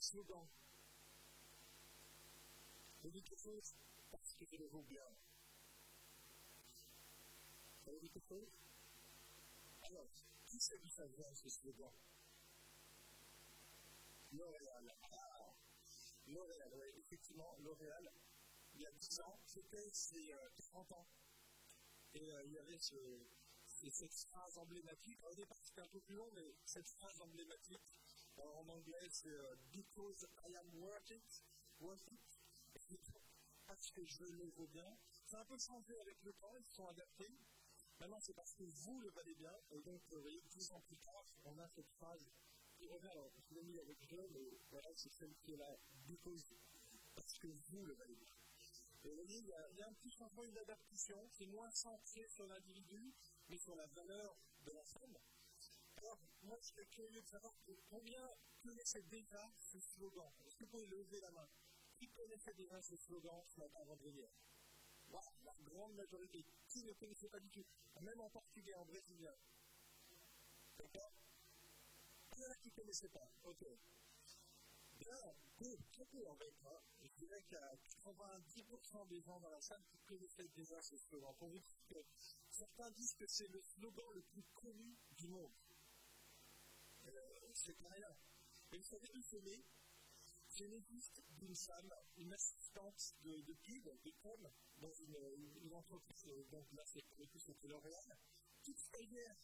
ce slogan. Vous dites quelque chose parce que je le vaut bien. Vous dites quelque chose Alors, qui c'est qui ça ce slogan L'Oréal. Ah, L'Oréal, oui, effectivement, L'Oréal, il y a 10 ans, c'était ses euh, 30 ans. Et euh, il y avait ce, cette phrase emblématique. Au départ, c'était un peu plus long, mais cette phrase emblématique, en anglais, c'est euh, Because I am worth it, worth it, parce que je le vaux bien. Ça a un peu changé avec le temps, ils sont adaptés. Maintenant, c'est parce que vous le valez bien. Et donc, vous voyez, 10 ans plus tard, on a cette phrase qui revient. Alors, je l'ai mis avec je, mais voilà, c'est celle qui est là. Because, parce que vous le valez bien. Et vous voyez, il y, a, un petit changement, une adaptation. C'est moins centré sur l'individu, mais sur la valeur de la femme. Moi, je serais curieux de savoir combien connaissait déjà ce slogan. Est-ce que vous pouvez lever la main? Qui connaissait déjà ce slogan ce matin vendredi? Voilà, La grande majorité. Qui ne connaissait pas du tout? Même en portugais, en brésilien. D'accord? Il y en a qui ne connaissaient pas. Ok. Bien, très peu en fait. Hein. Je dirais qu'il y a 90% des gens dans la salle qui connaissaient déjà ce slogan. Pour vous dire que certains disent que c'est le slogan le plus connu du monde. Euh, c'est rien. Et vous savez d'où c'est né Génétique d'une femme, une assistante de, de de com, dans une, entreprise, donc là c'est pour le c'était L'Oréal, toute frayère.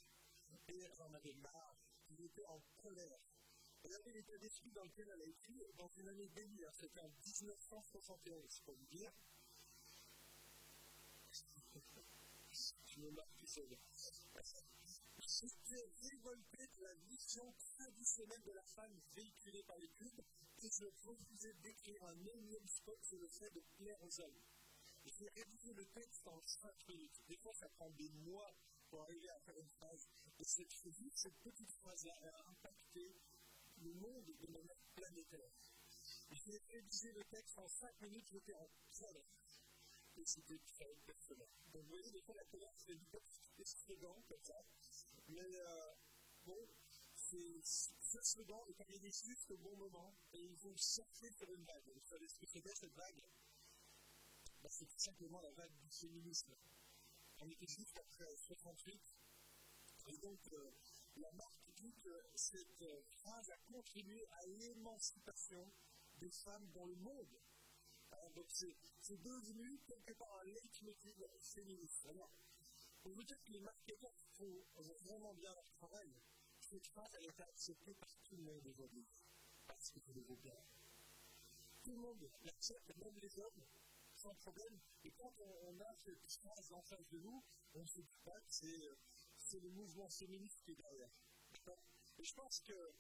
Et elle en avait marre, il était en colère. Elle avait l'état d'esprit dans lequel elle a écrit dans une année délire, c'était en 1971, pour vous dire. Je me marque tout. J'étais révolté de la vision traditionnelle de la femme véhiculée par les pubs et je refusais d'écrire un énième spot sur le fait de plaire aux hommes. J'ai rédigé le texte en 5 minutes. Des fois, ça prend des mois pour arriver à faire une phrase. Et cette, cette petite phrase-là a impacté le monde de manière planétaire. J'ai rédigé le texte en 5 minutes, j'étais en colère. Très personnel. Donc, vous voyez, des fois, la colère, c'est du petit slogan comme ça. Mais euh, bon, ce slogan est arrivé juste au bon moment et ils vont chercher sur une vague. Vous savez ce que cette vague? Ben, C'est tout simplement la vague du féminisme. On était juste après 68 et donc euh, la marque dit que cette euh, phrase a contribué à l'émancipation des femmes dans le monde. C'est devenu quelque part un leitmotiv féministe. Alors, pour vous dire que les marketeurs font vraiment bien leur travail, cette phrase, elle est acceptée par tout le monde aujourd'hui. Parce que je le bien. Tout le monde l'accepte, même les hommes, sans problème. Et quand on, a cette phrase en face de nous, on se dit pas que c'est le mouvement féministe qui est derrière. Et je pense que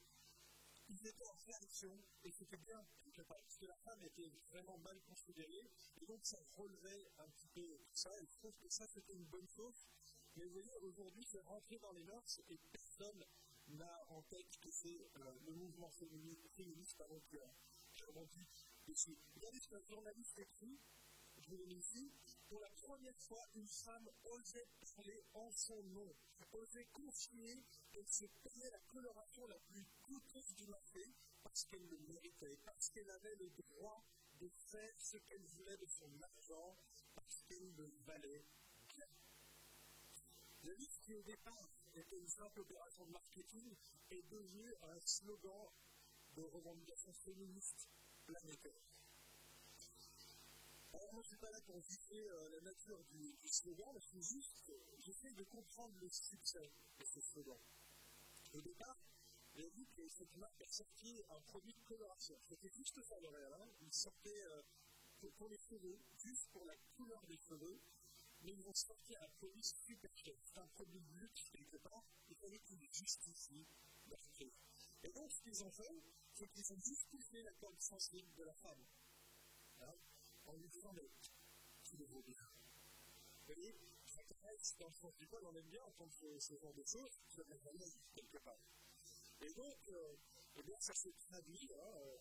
ils étaient en réaction, et c'était bien quelque part, parce que la femme était vraiment mal considérée, et donc ça relevait un petit peu tout ça, et je trouve que ça c'était une bonne chose. Mais vous voyez, aujourd'hui, c'est rentré dans les mœurs, et personne n'a en tête que c'est euh, le mouvement féministe, pardon, qui a rebondi dessus. Regardez ce qu'un journaliste écrit, pour la première fois, une femme osait parler en son nom, osait confier qu'elle se payait la coloration la plus coûteuse du marché parce qu'elle le méritait, parce qu'elle avait le droit de faire ce qu'elle voulait de son argent, parce qu'elle le valait. Le livre qui au départ était une simple opération de marketing est devenu un slogan de revendication féministe planétaire. Alors moi, je ne suis pas là pour juger la nature du, slogan, mais c'est juste, j'essaie de comprendre le succès de ce slogan. Au départ, j'ai vu que cette marque a sorti un produit de coloration. C'était juste ça. Hein. Il sortait euh, pour, pour, les cheveux, juste pour la couleur des cheveux, mais ils vont sortir un produit super cher. C'est un produit de luxe quelque part, il fallait qu'ils justifient leur prix. Et donc, ce qu'ils ont fait, c'est qu'ils ont justifié la corde sensible de la femme. Hein en lui mais tu le vaut bien. Vous voyez, ça caresse dans le sens du poil, on aime bien entendre ce, genre de choses, ça vient vraiment quelque part. Et donc, euh, eh bien, ça se traduit, hein, euh,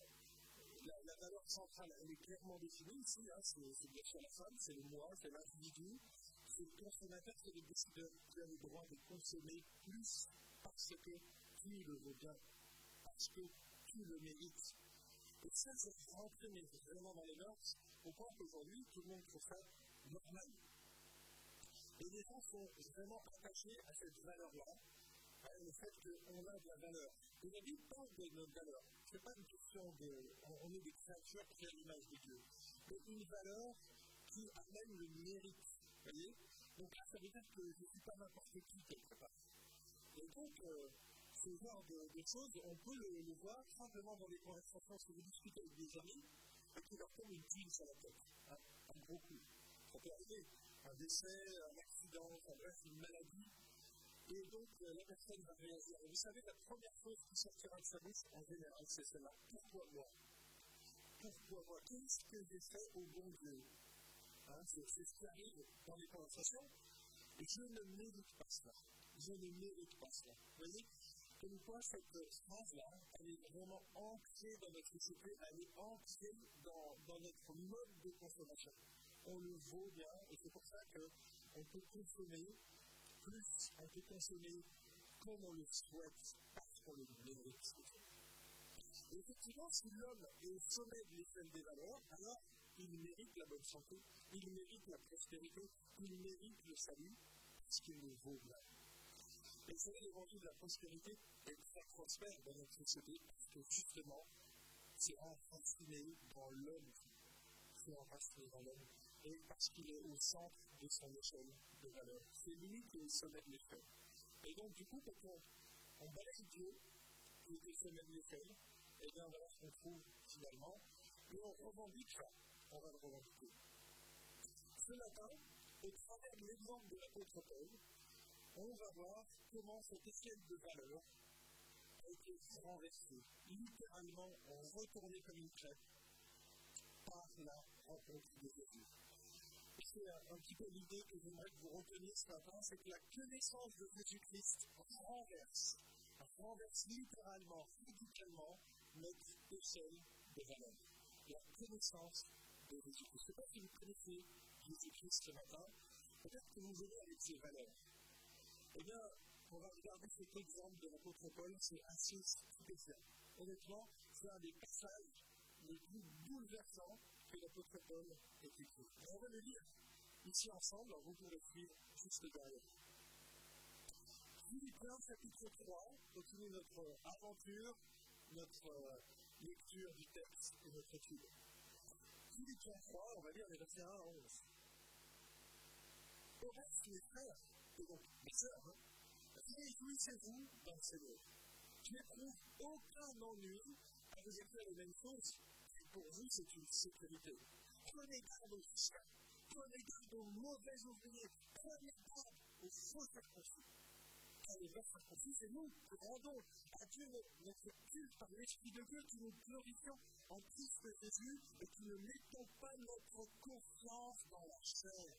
la, la, valeur centrale, elle est clairement définie ici, hein, c'est bien sûr la femme, c'est le moi, c'est l'individu, c'est le consommateur, c'est le décideur qui a le droit de consommer plus parce que tu le veut bien, parce que tu le mérites. Et ça, c'est rentré vraiment dans les mœurs, au point qu'aujourd'hui, tout le monde trouve ça normal. Et les gens sont vraiment attachés à cette valeur-là, le fait qu'on a de la valeur. Et la Bible parle de notre valeur. Ce n'est pas une question de. On est des créatures qui à l'image de Dieu. Mais une valeur qui amène le mérite. Vous voyez Donc là, ça veut dire que je ne suis pas n'importe qui quelque part. Et donc, euh, ce genre de, choses, on peut le, voir simplement dans les conversations que vous discutez avec des amis et qui leur tombe une tuile sur la tête. Un gros coup. Ça peut arriver. Un décès, un accident, une maladie. Et donc, euh, la personne va réagir. Et vous savez, la première chose qui sortira de sa bouche, en général, c'est celle-là. Pourquoi moi? Pourquoi moi? Qu'est-ce que j'ai fait au bon Dieu? Hein, C'est ce qui arrive dans les conversations. Et je ne mérite pas cela. Je ne mérite pas cela. Vous voyez? Comme quoi, cette phrase-là, elle est vraiment ancrée dans notre société, elle est ancrée dans, notre mode de consommation. On le vaut bien, et c'est pour ça qu'on peut consommer plus on peut consommer comme on le souhaite, parce qu'on le mérite. Effectivement, si l'homme est au sommet de l'échelle des valeurs, alors il mérite la bonne santé, il mérite la prospérité, il mérite le salut, parce qu'il le vaut bien. Et c'est l'évangile de la prospérité est très prospère dans notre société, parce que justement, c'est enraciné dans l'homme. C'est enraciné dans l'homme et parce qu'il est au centre de son échelle de valeur. C'est lui qui est au sommet de. Et donc, du coup, quand on, on Dieu, qui est au sommet de l'échelle, et bien voilà ce qu'on trouve finalement, et on revendique ça. On va le revendiquer. Ce matin, au travers de l'exemple de l'apôtre Paul, on va voir comment cette échelle de valeur a été renversée, littéralement retournée comme une crêpe par la rencontre de Jésus c'est un, petit peu l'idée que j'aimerais que vous reteniez ce matin, c'est que la connaissance de Jésus-Christ renverse, renverse littéralement, radicalement notre échelle de valeur. La connaissance de Jésus-Christ. Je ne sais pas si vous connaissez Jésus-Christ ce matin, peut-être que vous venez avec ses valeurs. Eh bien, on va regarder cet exemple de l'apôtre Paul, c'est assez spécial. Honnêtement, c'est un des passages les plus bouleversants que l'apôtre Paul ait écrit. on va le lire ici ensemble, vous pouvez suivre juste derrière. Philippiens chapitre 3, continue notre aventure, notre euh, lecture du texte et notre étude. Philippiens 3, on va lire les versets 1 à 11. Au mes frères, donc mes hein, réjouissez-vous dans le Seigneur. Je n'éprouve aucun ennui à vous écrire les mêmes choses pour vous, c'est une sécurité. Prenez garde aux chiens, prenez garde aux mauvais ouvriers, prenez garde aux faux circoncis. Car les vrais circoncis, c'est nous qui rendons à Dieu notre culte par l'Esprit de Dieu, qui nous glorifions en Christ Jésus et qui ne mettons pas notre confiance dans la chair.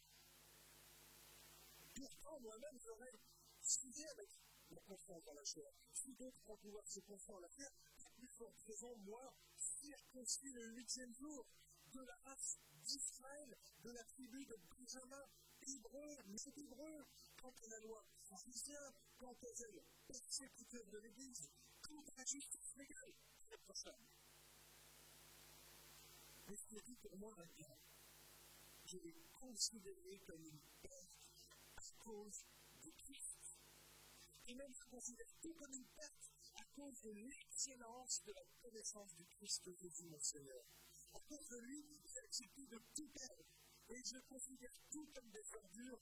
Pourtant, moi-même, j'aurais suivi avec la confiance dans la chair. Si d'autres vont pouvoir se confier en la chair, plus forte raison, moi, circoncis le huitième jour de la race d'Israël, de la tribu de Benjamin, hébreu, mais hébreu, quant à la loi pharisien, quant aux ailes persécuteurs de l'Église, quant à la justice légale, prochain. Mais ce dit pour moi un bien. Je l'ai considéré comme une perte à cause de Christ. Et même je considère tout comme une perte à cause de l'excellence de la connaissance du Christ Jésus, mon Seigneur. À cause de lui, j'ai accepté de tout perdre. Et je considère tout comme des ordures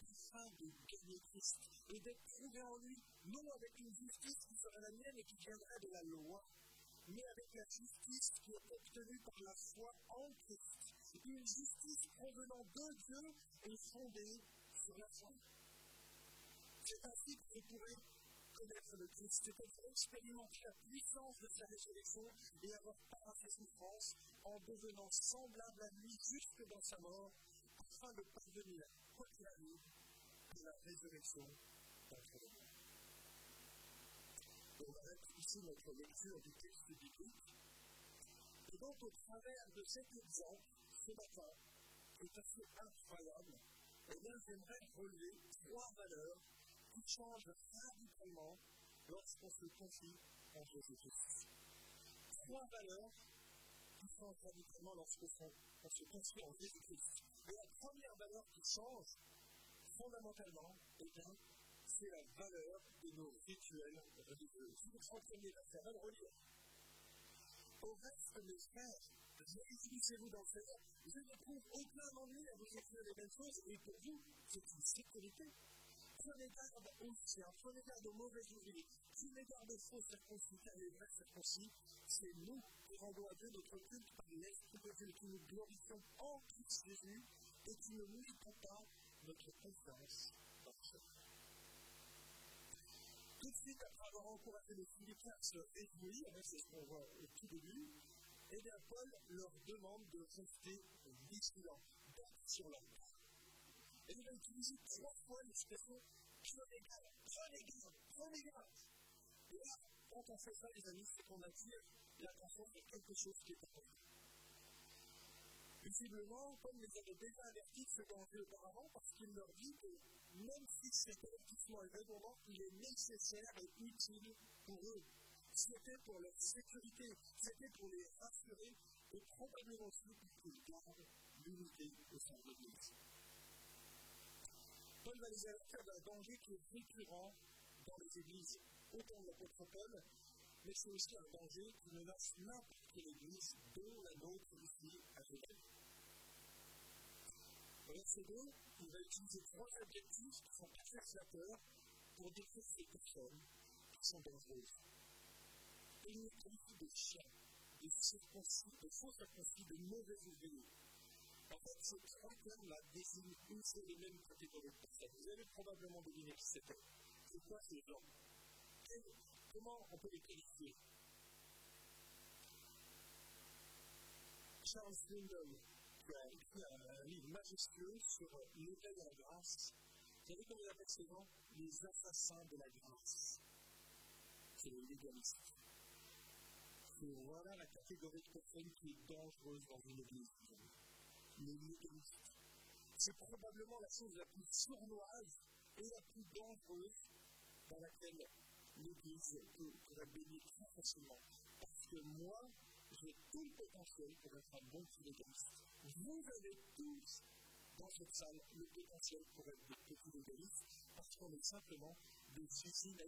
afin de gagner Christ et d'être trouvé en lui, non avec une justice qui serait la mienne et qui viendrait de la loi, mais avec la justice qui est obtenue par la foi en Christ. Une justice provenant de Dieu et fondée C'est ainsi que je pourrais connaître le Christ, c'était pour expérimenter la puissance de sa résurrection et avoir part à ses souffrances en devenant semblable à lui jusque dans sa mort, afin de parvenir, quoi qu'il arrive, à la résurrection d'entre les. On arrête ici notre lecture du texte biblique. Et donc, au travers de cet exemple, ce matin, qui est assez incroyable, eh bien, j'aimerais relever trois valeurs qui change radicalement lorsqu'on se confie en Jésus-Christ. Trois valeurs qui change radicalement lorsque on se construit en Jésus-Christ. Et la première valeur qui change, fondamentalement, eh bien, c'est la valeur de nos rituels religieux. Si vous comprenez la faire, relire. Au reste, mes frères, réjouissez-vous dans le. Je ne trouve aucun ennui à vous écrire les mêmes choses, et pour vous, c'est une sécurité. Prenez garde aux chiens, prenez garde aux mauvais ouvriers, prenez garde aux faux circoncis, car les vrais circoncis, c'est nous qui rendons à Dieu notre culte par l'Esprit de Dieu, qui nous glorifions en Christ Jésus et qui ne mettons pas notre confiance dans Seigneur. Tout de suite après avoir encouragé les Philippiens à se réjouir, c'est ce qu'on voit au tout début, eh bien, Paul leur demande de rester vigilants, d'être sur leur part. Et il va utiliser trois fois l'expression prenez garde, prenez garde, prenez garde. Et là, quand on fait ça, les amis, c'est qu'on attire l'attention sur quelque chose qui est important. Visiblement, Paul les avait déjà avertis de ce danger auparavant parce qu'il leur dit que même si cet avertissement est redondant, il est nécessaire et utile pour eux. C'était pour leur sécurité, c'était pour les rassurer et probablement aussi pour qu'ils gardent l'unité au sein de l'Église. Paul va les avertir d'un danger qui est récurrent dans les églises, autant de l'apôtre Paul, mais c'est aussi un danger qui menace n'importe quelle église, dont la nôtre ici à Genève. Verset 2, il va utiliser trois adjectifs qui sont perturbateurs pour décrire ces personnes qui sont dangereuses. Qualifie de chiens, de circoncis, de faux circoncis, de mauvais ouvriers. En fait, ces trois termes-là désignent une seule et même catégorie de personnes. Vous avez probablement deviné qui c'était. C'est quoi ces gens Comment on peut les qualifier Charles Swindoll, qui a écrit un livre majestueux sur l'éveil à la grâce. Vous savez comment il appelle ces Les assassins de la grâce. C'est les. Voilà la catégorie de personnes qui est dangereuse dans une église. Les légalistes. C'est probablement la chose la plus sournoise et la plus dangereuse dans laquelle l'Église pourrait baigner très facilement. Parce que moi, j'ai tout le potentiel pour être un bon légaliste. Vous avez tous dans cette salle le potentiel pour être des petits légalistes parce qu'on est simplement des usines à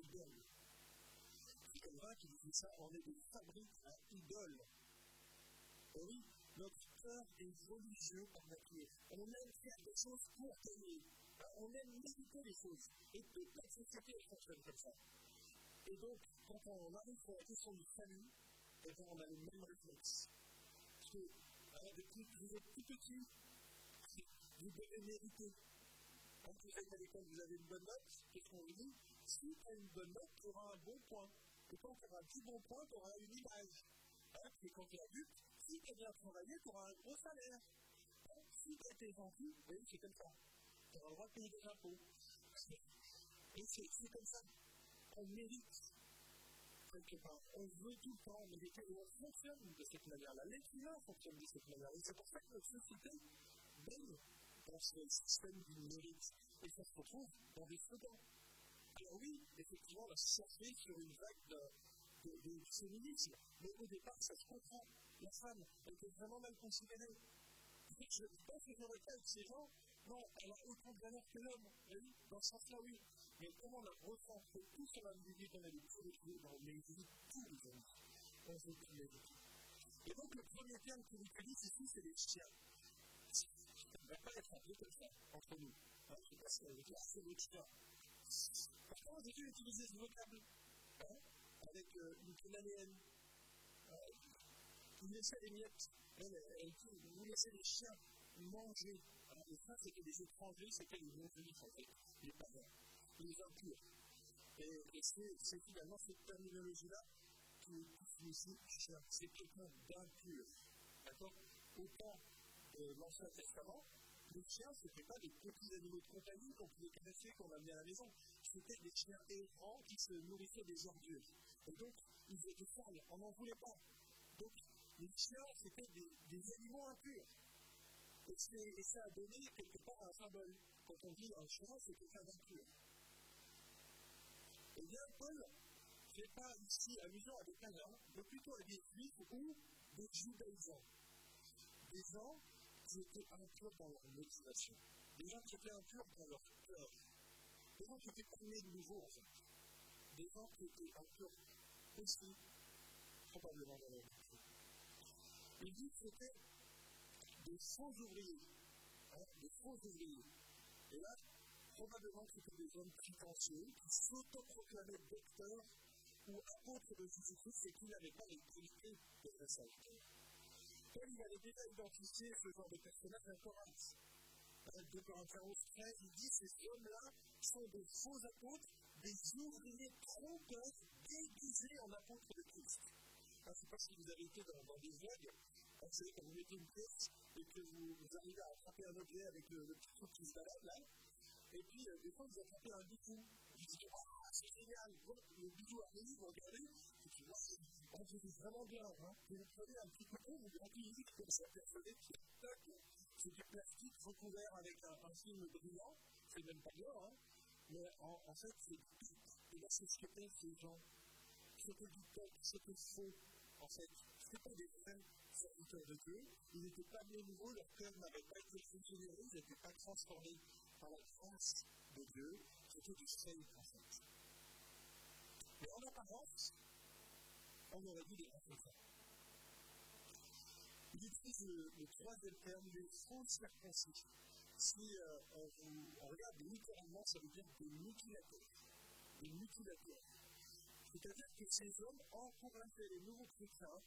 ça on est des fabriques à idoles. Et oui, notre cœur est religieux par nature. On aime faire des choses pour gagner. On aime méditer les choses. Et toute la société fonctionne comme ça. Et donc, quand on arrive sur la question du salut, eh on a le même réflexe. Depuis vous êtes tout petit, vous devez mériter. Quand vous êtes à l'école, vous avez une bonne note, qu'est-ce qu'on vous dit Si tu as une bonne note, tu auras un bon point. Et quand tu auras un petit bon point, tu auras une image. Hein, et quand tu es adulte, si tu as bien travaillé, tu auras un gros salaire. Hein, si tu as été gentil, oui, c'est comme ça. Tu auras le droit de payer des impôts. Et c'est comme ça qu'on mérite quelque part. On veut tout le temps mériter et on fonctionne de cette manière-là. L'être humain fonctionne de cette manière-là. Et c'est pour ça que notre société baigne dans ce système du mérite. Et ça se retrouve dans des slogans. Oui, effectivement, on a surfé sur une vague de, féminisme, mais au départ, ça se comprend. La femme, elle était vraiment mal considérée. Je pense que j'aurais fait avec ces gens, non, elle a autant de valeur que l'homme. Oui, dans ce sens-là, oui. Mais comment on a recentré tout sur l'individu qu'on a tous les dans l'église, tous les veut tous les Et donc, le premier terme qu'il utilise ici, c'est les chiens. Ça ne va pas être appelé comme ça, entre nous. Hein, je ne sais pas si c'est les chiens. Pourquoi Jésus utilisé ce vocable hein, avec euh, une cananéenne euh, Vous laissez les miettes, vous laissez les chiens manger. Alors, et ça, c'était des étrangers, c'était les non-juifs, en fait, les païens les impurs. Et, et c'est finalement cette terminologie-là qui, signifie chien. C'est quelqu'un d'impur. D'accord? Autant de l'Ancien Testament, les chiens, ce n'étaient pas des petits animaux de compagnie qu'on pouvait caresser, qu'on amenait à la maison. C'était des chiens errants qui se nourrissaient des ordures. Et donc, ils étaient sales, on n'en voulait pas. Donc, les chiens, c'était des, des, animaux impurs. Et, ça a donné quelque part un symbole. Quand on dit un chien, c'est quelqu'un d'impur. Eh bien, Paul n'est pas ici allusion à des païens, mais plutôt à des juifs ou des judaïsants, des gens qui étaient impurs dans leur motivation, des gens qui étaient impurs dans leur cœur, des gens qui étaient nés de nouveau en fait, des gens qui étaient impurs aussi, probablement dans leur vie. Il dit que c'était des faux ouvriers, hein, des faux ouvriers. Et là, probablement que c'était des hommes prétentieux qui s'autoproclamaient docteurs ou apôtres de Jésus-Christ et qui n'avaient pas les qualités de vrais serviteurs. Paul, il avait déjà identifié ce genre de personnage à Corinthe? Dans 2 Corinthiens 11, 13, il dit ces hommes-là sont des faux apôtres, des ouvriers trompeurs déguisés en apôtres de Christ. Je ne sais pas si vous avez été dans, des vagues, vous savez, quand vous mettez une pièce et que vous, arrivez à attraper un objet avec le, petit truc qui se balade là, et puis euh, des fois vous attrapez un bijou. Vous dites, oh, c'est génial, le bijou arrive, regardez, et puis là, oh, c'est vraiment bien. Hein. Vous prenez un petit coton, vous l'empilez comme ça, persuadé que c'est du plastique recouvert avec un, un film brillant, c'est même pas bien, hein. mais en, en fait, c'est et là, c'est ce que fait ces gens. C'était du peuple, c'était faux, en fait. C'était pas des vrais serviteurs de Dieu. Ils n'étaient pas nouveaux, leur cœur n'avait pas été fonctionné, ils n'étaient pas transformés par la grâce de Dieu. C'était du fake, en fait. Mais en apparence, on aurait dit des rencontres. Il utilise le, troisième terme, les faux circoncis. Si euh, on, regarde littéralement, ça veut dire des mutilateurs. Des mutilateurs. C'est-à-dire que ces hommes encourageaient les nouveaux chrétiens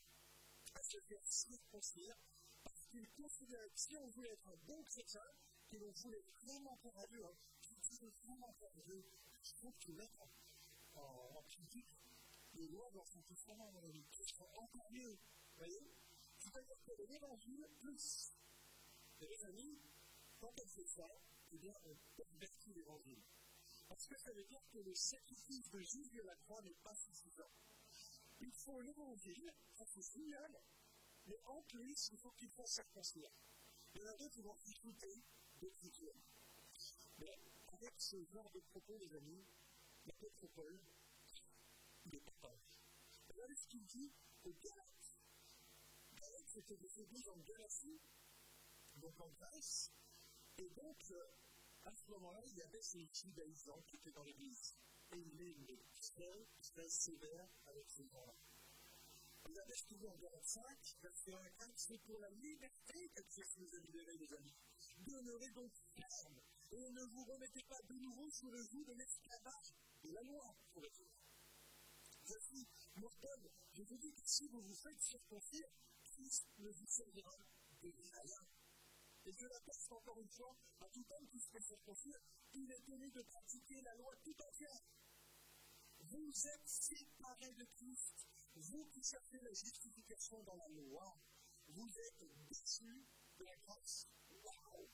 à se faire circoncire parce qu'ils considéraient que si on voulait être un bon chrétien, que l'on voulait vraiment faire à Dieu, hein, veux vraiment il faut que tu mettes en, en, en critique les lois dans son testament, mon ami, qui seront encore mieux. Vous voyez C'est-à-dire que l'évangile plus. Et les amis, quand on fait ça, eh bien, on pervertit l'évangile. Parce que ça veut dire que le sacrifice de Jésus à la croix n'est pas suffisant. Il faut l'évangile, ça c'est génial, mais en plus, il faut qu'il fasse circoncire. Il y en a d'autres qui vont discuter d'écriture. Mais avec ce genre de propos, les amis, l'apôtre Paul, est partage. Regardez ce qu'il dit aux Galates. Galates, c'était des églises en Galatie, donc en Grèce, et donc, à ce moment-là, il y avait ces judaïsants qui étaient dans l'église. Et il est très, sévère avec ces gens-là. Vous avez trouvé en Galate 5, verset 1 à 4, c'est pour la liberté que Christ nous a libérés, les amis. Demeurez donc fermes et ne vous remettez pas de nouveau sous le joug de l'esclavage de la loi, pour le. Voici, mon peuple, je vous dis que si vous vous faites circoncire, Christ ne vous servira de rien. Et je l'atteste encore une fois à tout homme qui se fait circoncire, il est tenu de pratiquer la loi tout entière. Vous êtes séparés de Christ, vous qui cherchez la justification dans la loi, vous êtes déçus de la grâce. Waouh!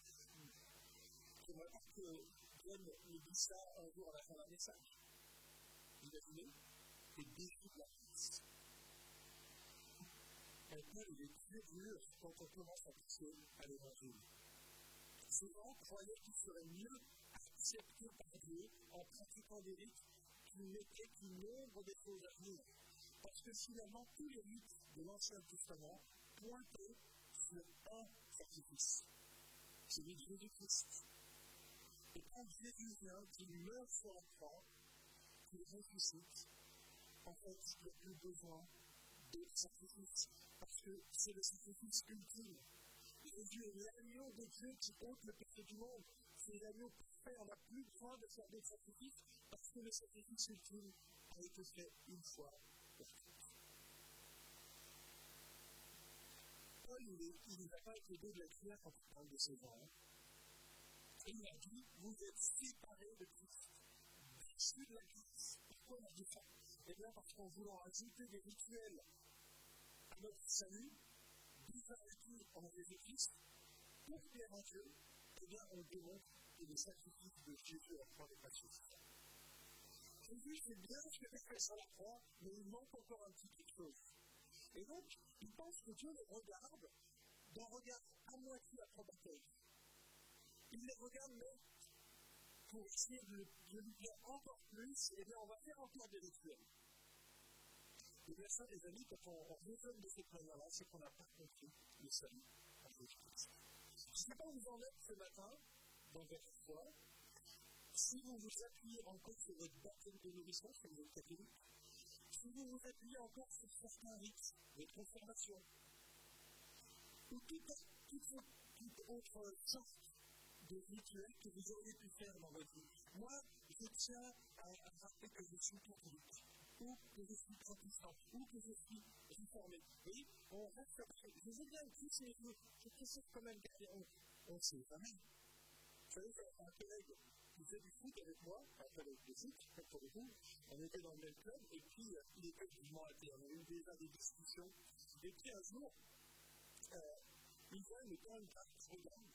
J'aimerais pas que Glenn nous dise ça un jour à la fin d'un message. Imaginez, t'es déçu de la grâce. Maintenant, il est très dur quand on commence à toucher à l'évangile. Souvent, croyaient qu'il serait mieux accepté par Dieu en pratiquant des rites qui n'étaient qu'une nombre des choses à venir. Parce que finalement, tous les rites de l'Ancien Testament pointaient sur un sacrifice, celui de Jésus-Christ. Et quand Jésus vient, qu'il meurt sur la qu'il ressuscite, en fait, il n'y a plus besoin de sacrifice, parce que c'est le sacrifice ultime. Jésus est l'agneau de Dieu qui ôte le péché du monde. C'est l'agneau parfait, on n'a plus besoin de faire des sacrifices, parce que le sacrifice ultime a été fait une fois pour toutes. Paul, il n'a pas été de la clair quand il parle de ces gens. Et il a dit, vous êtes séparés de Christ, déchus de la grâce. Pourquoi on a dit ça? Eh bien, parce qu'en voulant ajouter des rituels à notre salut, disparus en Jésus-Christ, pour plaire à Dieu, eh bien, on démontre que le sacrifice de Jésus à croix n'est pas suffisant. Jésus, c'est bien ce a fait sur la croix, mais il manque encore un petit quelque chose. Et donc, il pense que Dieu les regarde d'un regard à moitié approbateur. Il les regarde, mais pour essayer de, de lui plaire encore plus, eh bien, on va faire encore des rituels. Et bien ça, les amis, quand on, raisonne de cette manière-là, c'est qu'on n'a pas compris le salut en Jésus-Christ. Je ne sais pas où vous en êtes ce matin, dans votre foi, si vous vous appuyez encore sur votre baptême de nourrissance, comme vous êtes catholique, si vous vous appuyez encore sur certains rites de transformation, ou toute, toute, toute autre sorte de rituel que vous auriez pu faire dans votre vie. Moi, je tiens à, à rappeler que je suis catholique ou que je suis protestant, ou que je suis réformé. Oui, on reste après. Je veux bien tous les jours, je précise quand même garder, on ne sait jamais. Vous savez, un collègue qui faisait du foot avec moi, un collègue de foot, pour le coup, on était dans le même club, et puis euh, il était vivement athée. On a eu déjà des discussions. Et puis un jour, euh, il vient me prendre un programme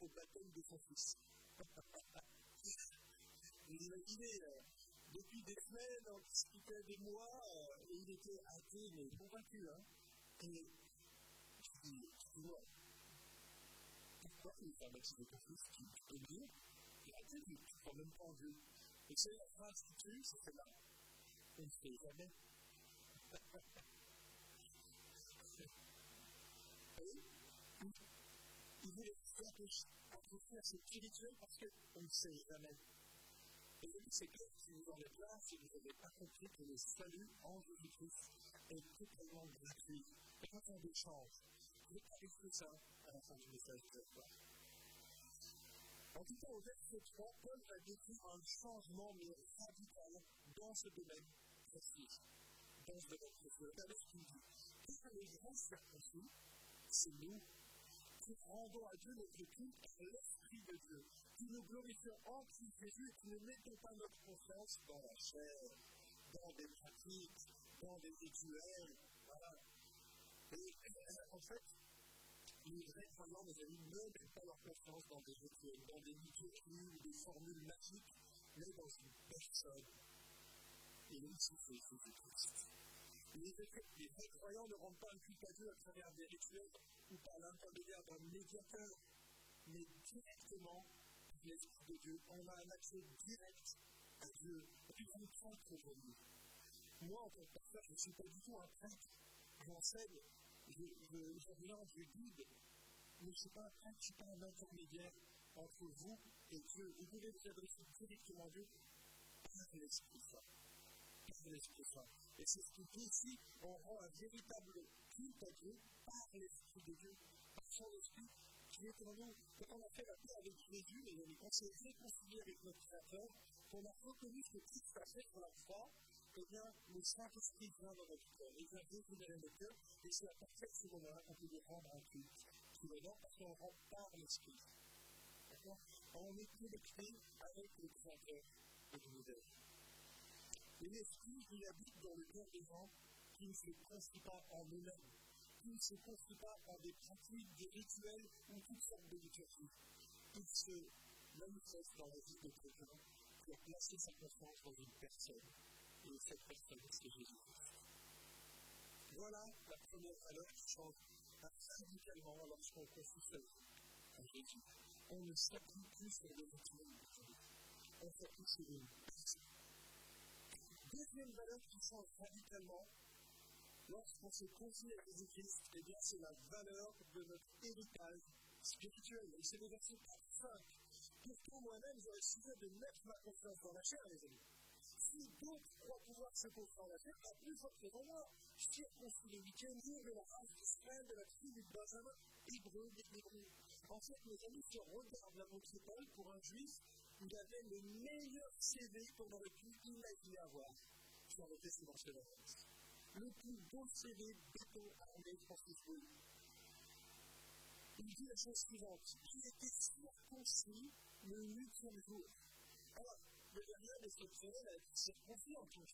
au baptême de son fils. Vous imaginez, euh, depuis des semaines, on discutait des mois, euh, et il était athée, mais convaincu. Hein. Et je dis, excuse-moi, pourquoi tu veux faire baptiser ton fils? Peux le dire Il est athée, tu ne crois même pas en Dieu. Et c'est la phrase qui tue, c'est celle-là. On ne fait jamais. il voulait faire attention à ce spirituel parce qu'on ne sait jamais. Et but, c'est que si vous en êtes là, si vous n'avez pas compris que le salut en Jésus-Christ est totalement gratuit, et quand échange, vous que ça à la fin du message de la En tout cas, au verset 3, Paul va décrire un changement mais radical dans ce domaine précis. Dans ce domaine précis. Ce qu'il dit. Pour les grands circoncis, c'est nous qui rendons à Dieu notre culte par l'Esprit de Dieu qui nous glorifions en Christ Jésus et qui ne mettons pas notre confiance dans la chair, dans des pratiques, dans des rituels. Voilà. Et en fait, les vrais croyants, mes amis, ne mettent pas leur confiance dans des rituels, dans des liturgies ou des formules magiques, mais dans une personne. Et lui, c'est Jésus-Christ. Les, vrais croyants ne rendent pas un culte à Dieu à travers des rituels ou par l'intermédiaire d'un médiateur, mais directement l'Esprit de Dieu, on a un accès direct à Dieu. On prêtre aujourd'hui. Moi, en tant que pasteur, je ne suis pas du tout un prêtre. J'enseigne, je, je, je guide. Mais je ne suis pas un prêtre, je ne suis pas un intermédiaire entre vous et Dieu. Vous pouvez vous adresser directement à Dieu par l'Esprit Saint. Par l'Esprit Saint. Et c'est ce qui dit ici, on rend un véritable culte à Dieu par l'Esprit de Dieu, par son Esprit qui est en nous. Quand on a fait la paix avec Jésus, amis, qu'on s'est réconcilié avec notre Créateur, qu'on a reconnu ce que Christ a fait pour la foi, eh bien, le Saint-Esprit vient dans notre cœur, il vient régénérer notre cœur, et c'est à partir de ce moment-là qu'on peut rendre un culte. Tout d'abord parce qu'on rend par l'Esprit. D'accord? On est connecté avec le Créateur de l'univers. L'Esprit, il habite dans le cœur des gens qui ne se construit pas en eux-mêmes qui ne se construit pas par des pratiques, des rituels ou toutes sortes de liturgies. Il se manifeste dans la vie de quelqu'un pour placer sa confiance dans une personne. Et cette personne, c'est Jésus-Christ. Voilà la première valeur qui change radicalement lorsqu'on confie sa vie à Jésus. On ne s'appuie plus sur des rituels, on s'appuie sur une personne. Deuxième valeur qui change radicalement, lorsqu'on se confie à Jésus-Christ, bien, c'est la valeur de notre héritage spirituel. Et c'est le verset 5. Pourtant, moi-même, j'aurais sujet de mettre ma confiance dans la chair, les amis. Si d'autres croient pouvoir se confier dans la chair, à plus forte raison moi. Circoncis le huitième jour de la race d'Israël, de la tribu de Benjamin, hébreu des. En fait, mes amis, si on regarde l'apôtre Paul, pour un juif, il avait le meilleur CV qu'on aurait pu imaginer avoir sur le testament de la le plus beau CV béton armé francophone. Il dit la chose suivante il était circoncis le huitième jour. Alors, le dernier des exceptionnel a été circoncis en tant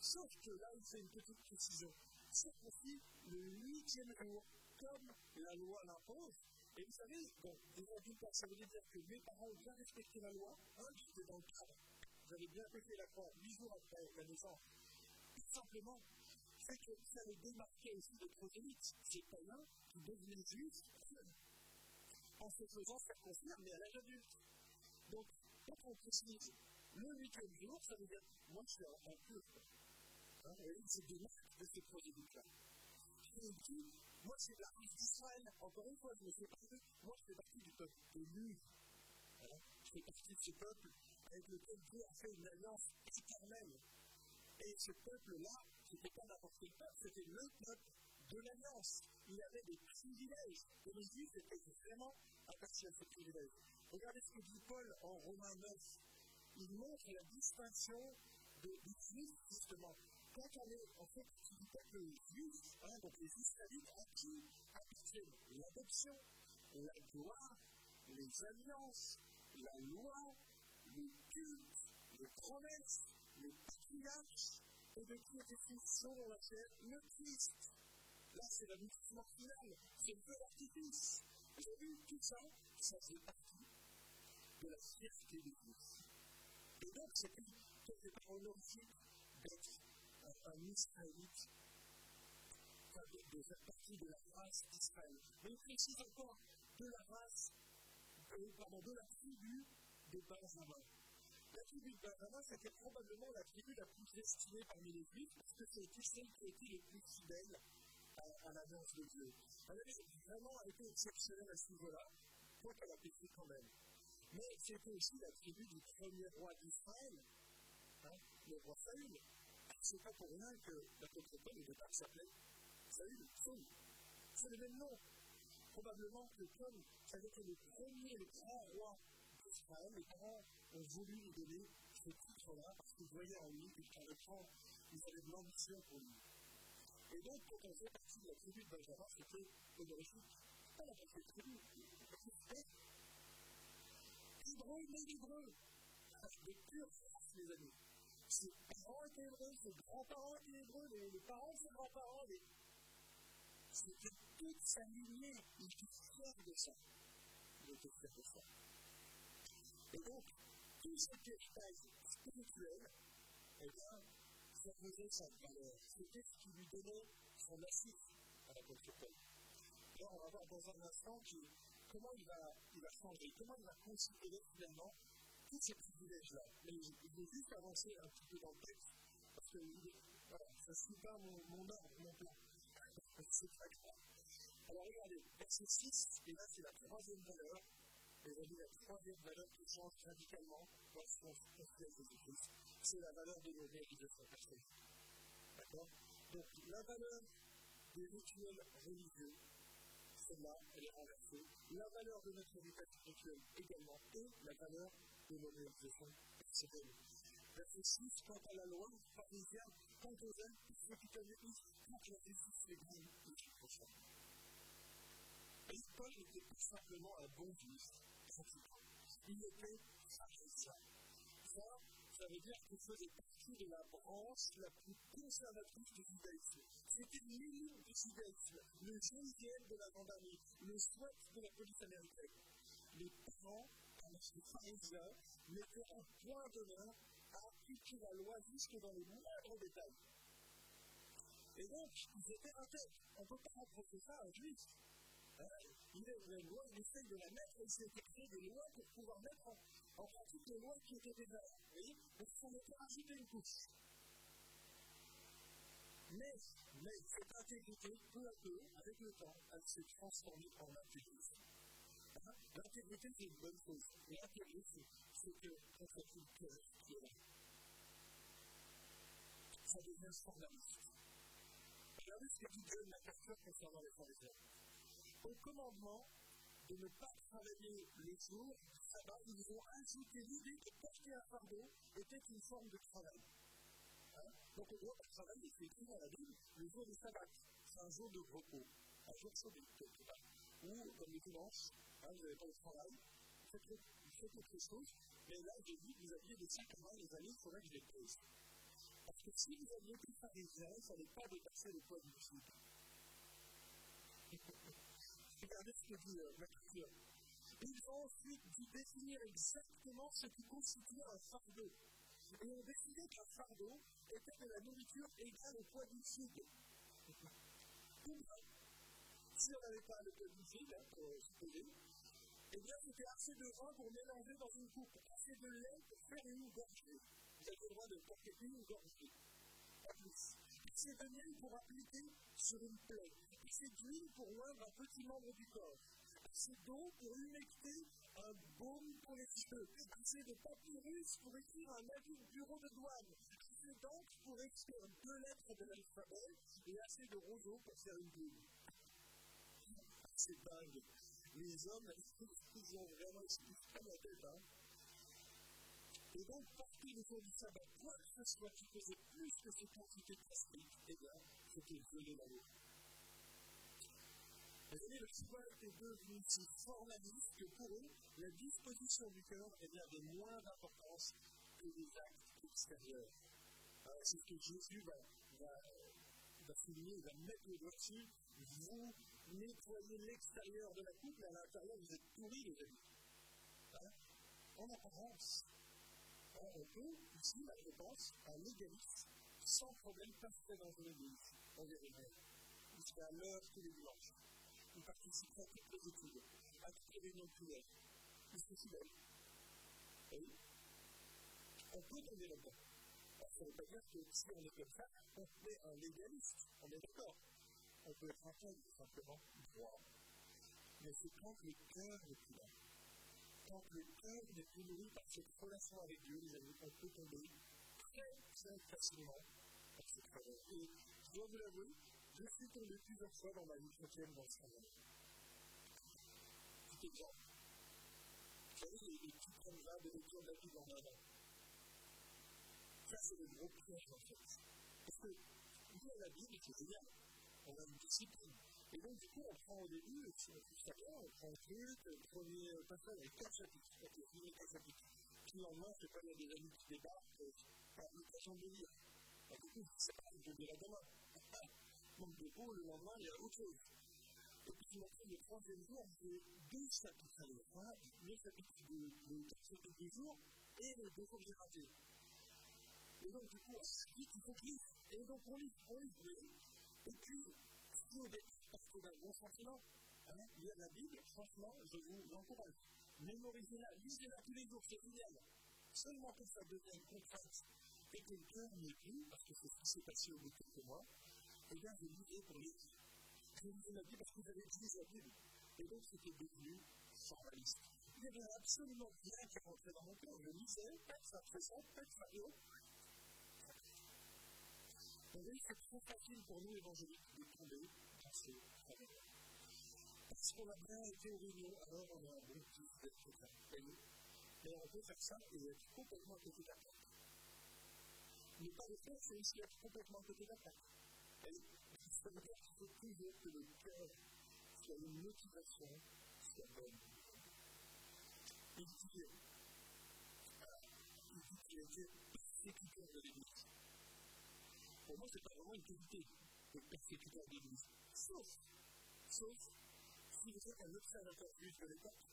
Sauf que là, il fait une petite précision. Circoncis le huitième jour, comme la loi l'impose. Et vous savez, bon, des adultes, ça veut dire que mes parents ont bien respecté la loi, hein, j'étais dans le cadre. Vous avez bien pété la croix huit jours après la naissance simplement, c'est que ça les démarquait aussi des prosélytes, ces païens qui devenaient juifs en se faisant circoncire, mais à l'âge adulte. Donc, quand on précise le huitième jour, ça veut dire, moi je suis un pur. Hein, c'est des marques de ces prosélytes-là. Moi, c'est la race d'Israël. Encore une fois, je me fais partie. Moi, je fais partie du peuple élu. Je fais partie de ce peuple avec lequel Dieu a fait une alliance éternelle. Et ce peuple-là, c'était pas n'importe quel peuple, c'était le peuple de l'alliance. Il avait des privilèges. Et les Juifs étaient vraiment attachés à ces privilèges. Regardez ce que dit Paul en Romains 9. Il montre la distinction des Juifs, justement. Quand on est, en fait, du peuple juif, hein, donc les Israélites, à qui appartiennent l'adoption, la gloire, les alliances, la loi, le culte, les promesses, les patriarches, et de qui était fils dans la chair, le Christ. Là, c'est la l'aboutissement finale, c'est le feu d'artifice. Avez vu, tout ça, ça fait partie de la fierté de Dieu. Et donc, c'est quelque part honorifique d'être un Israélite, de faire partie de la race d'Israël. Mais il précise encore de la race, euh, pardon, de la tribu de Benjamin. La tribu de Benjamin, c'était probablement la tribu la plus estimée parmi les Juifs, parce que c'était celle qui était le plus fidèle à, à l'alliance de Dieu. Elle avait vraiment été exceptionnelle à ce niveau-là, quoi qu'elle a péché quand même. Mais c'était aussi la tribu du premier roi d'Israël, hein, le roi Saül. C'est pas pour rien que l'apôtre Paul, au départ, s'appelait Saül, Saul. C'est le même nom. Probablement que comme ça avait été le premier, le grand roi d'Israël, les parents ont voulu lui donner ce titre-là parce qu'ils voyaient en lui quelqu'un de grand, ils avaient de l'ambition pour lui. Et donc, quand on fait partie de la tribu de Benjamin, c'était honorifique. Pas la partie tribu, c'était hébreu, mais hébreu. De pure les amis. Ses parents étaient hébreux, ses grands-parents étaient hébreux, les, parents de ses grands-parents, les... c'était toute sa lignée. Il était fier de ça. Il était fier de ça. Et donc, tout cet héritage spirituel, eh bien, ça faisait sa valeur. C'était ce qui lui donnait son assise à l'apôtre Paul. Là, on va voir dans un instant comment il va, changer, comment il va considérer finalement tous Mais je vais juste avancer un petit peu dans le texte, parce que voilà, ça ne suit pas mon, mon ordre, mon plan. C'est pas grave. Alors regardez, verset 6, et là c'est la troisième valeur, et dit la troisième valeur qui change radicalement lorsqu'on considère Jésus-Christ, c'est la valeur de nos de sa personne. D'accord? Donc la valeur des rituels religieux, celle-là, elle est renversée. La valeur de notre éducation rituelle également, et la valeur de nos réalisations personnelles. Verset 6, quant à la loi, pharisien, quant aux ailes, ceux qui la justice, les grands et les prochains. Et Paul n'était pas simplement un bon juif. Il était pharisien. Ça, ça veut dire qu'il faisait partie de la branche la plus conservatrice du judaïsme. C'était l'élite du judaïsme, le GIGN de la gendarmerie, le SWAT de la police américaine. Les parents, pharisiens, mettaient un point d'honneur à appliquer la loi jusque dans les moindres détails. Et donc, ils étaient intègres. On ne peut pas reprocher ça à un juif. Hein, il est une loi, il essaye de la mettre, il s'est créé des lois pour pouvoir mettre en, en pratique les lois qui étaient déjà là. Vous voyez Donc, il fallait rajouter une couche. Mais, mais cette intégrité, peu à peu, avec le temps, elle s'est transformée en intégrité. L'intégrité, c'est une bonne chose. L'intégrité, c'est que on tout le cœur qui est là. Ça devient formalisme. Regardez ce que dit John MacArthur concernant les pharisiens au commandement de ne pas travailler le jour du sabbat, ils ont ajouté l'idée que porter un fardeau était une forme de travail. Hein? Donc on doit travailler, c'est écrit dans la Bible, le jour du sabbat, c'est un jour de repos, un jour sauvé, quelque part. Ou comme le dimanche, hein, vous n'avez pas de travail, vous faites, quelque chose, mais là j'ai dit que vous aviez des à main, les amis, il faudrait que je les pose. Parce que si vous aviez plus pharisien, il ne fallait pas dépasser le poids du sud. Regardez ce que dit l'Écriture. Ils ont ensuite dû définir exactement ce qui constitue un fardeau. Et ont décidé qu'un fardeau était de la nourriture égale au poids du figue. Si on n'avait pas le hein, pour se poser, eh bien c'était assez de vin pour mélanger dans une coupe, assez de lait pour faire une gorgée. Vous avez le droit de porter une gorgée. pas plus. C'est de l'huile pour appliquer sur une plaie. C'est d'huile pour oindre un petit membre du corps. C'est d'eau pour humecter un baume pour les cheveux. C'est de papyrus pour écrire un avis de bureau de douane. C'est d'encre pour écrire deux lettres de l'alphabet et assez de roseau pour faire une plume. C'est dingue. Les hommes, ils ont vraiment expliqué la tête, hein. Et donc, porter le jour du sabbat, quoi que ce soit qui faisait plus que ces quantités plastiques, eh bien, c'était violer la loi. Vous voyez, le sabbat était devenu si formaliste que pour eux, la disposition du cœur est bien de moins d'importance que les actes extérieurs. C'est ce que Jésus va, va, va souligner, va mettre le doigt dessus. Vous nettoyez l'extérieur de la coupe, mais à l'intérieur, vous êtes pourris, les amis. Hein? En apparence, on peut, ici, là, je pense, un légaliste, sans problème, passer dans une église, on verrait jusqu'à l'heure tous les dimanches. Il participerait à toutes les études, à toutes les réunions de prière. Il se fidèle. Oui. On peut tomber là-dedans. Ça ne veut pas dire que si on est comme ça, on est un légaliste. On est d'accord. On peut être peu simplement, droit. Mais c'est quand le cœur n'est plus là quand le cœur n'est plus nourri par cette relation avec Dieu, les amis, on peut tomber très, très facilement dans cette faveur. Et je dois vous l'avouer, je suis tombé plusieurs fois dans ma vie chrétienne dans ce moment. Petit exemple. Vous savez, les, les petits programmes de lecture de la Bible en an. Ça, c'est le gros piège, en fait. Parce que lire la Bible, c'est génial. On a une discipline. Et donc, du coup, on prend au début, si on trouve ça bien, on prend un truc, le premier passage avec 4 chapitres, ok, fini 4 chapitres. Puis le lendemain, c'est pas, il y a des amis qui débarquent, pas l'occasion de lire. Et du coup, c'est pas de lire demain. Donc, du coup, le lendemain, il y a autre chose. Et puis, finalement, le troisième jour, j'ai deux chapitres à lire. Voilà, le chapitre de, de 4 chapitres du jour et les deux jours que j'ai ratés. Et donc, du coup, vite, il faut lire. Et donc, on lit, on lit, on lit. Et puis, début, parce qu'on a un bon sentiment. Hein, lire la Bible, franchement, je vous encourage. Mémorisez-la, lisez-la tous les jours, c'est génial. Seulement que ça devienne contrainte et que le cœur plus, parce que c'est ce qui s'est passé au bout de quelques mois, eh bien, vous lisez pour les Je lisez la Bible parce que vous avez utilisé la Bible. Et donc, c'était devenu formaliste. Il n'y avait absolument rien qui rentrait dans mon cœur. Je lisais, ça fait ça, ça fait Vous voyez, c'est trop facile pour nous, évangéliques, de tomber c'est très bien. Parce qu'on a bien été aux réunions, alors on a un bon petit d'être chrétien. Mais on peut faire ça et être complètement à côté de la. Ne pas le faire, c'est aussi être complètement à côté de la plaque. Ça veut dire qu'il faut toujours que le cœur soit une motivation, soit bonne. Il dit, il dit qu'il a été de l'Église. Pour moi, ce n'est pas vraiment une qualité de persécuteur d'Église. Sauf, sauf si vous êtes un observateur juif de l'époque.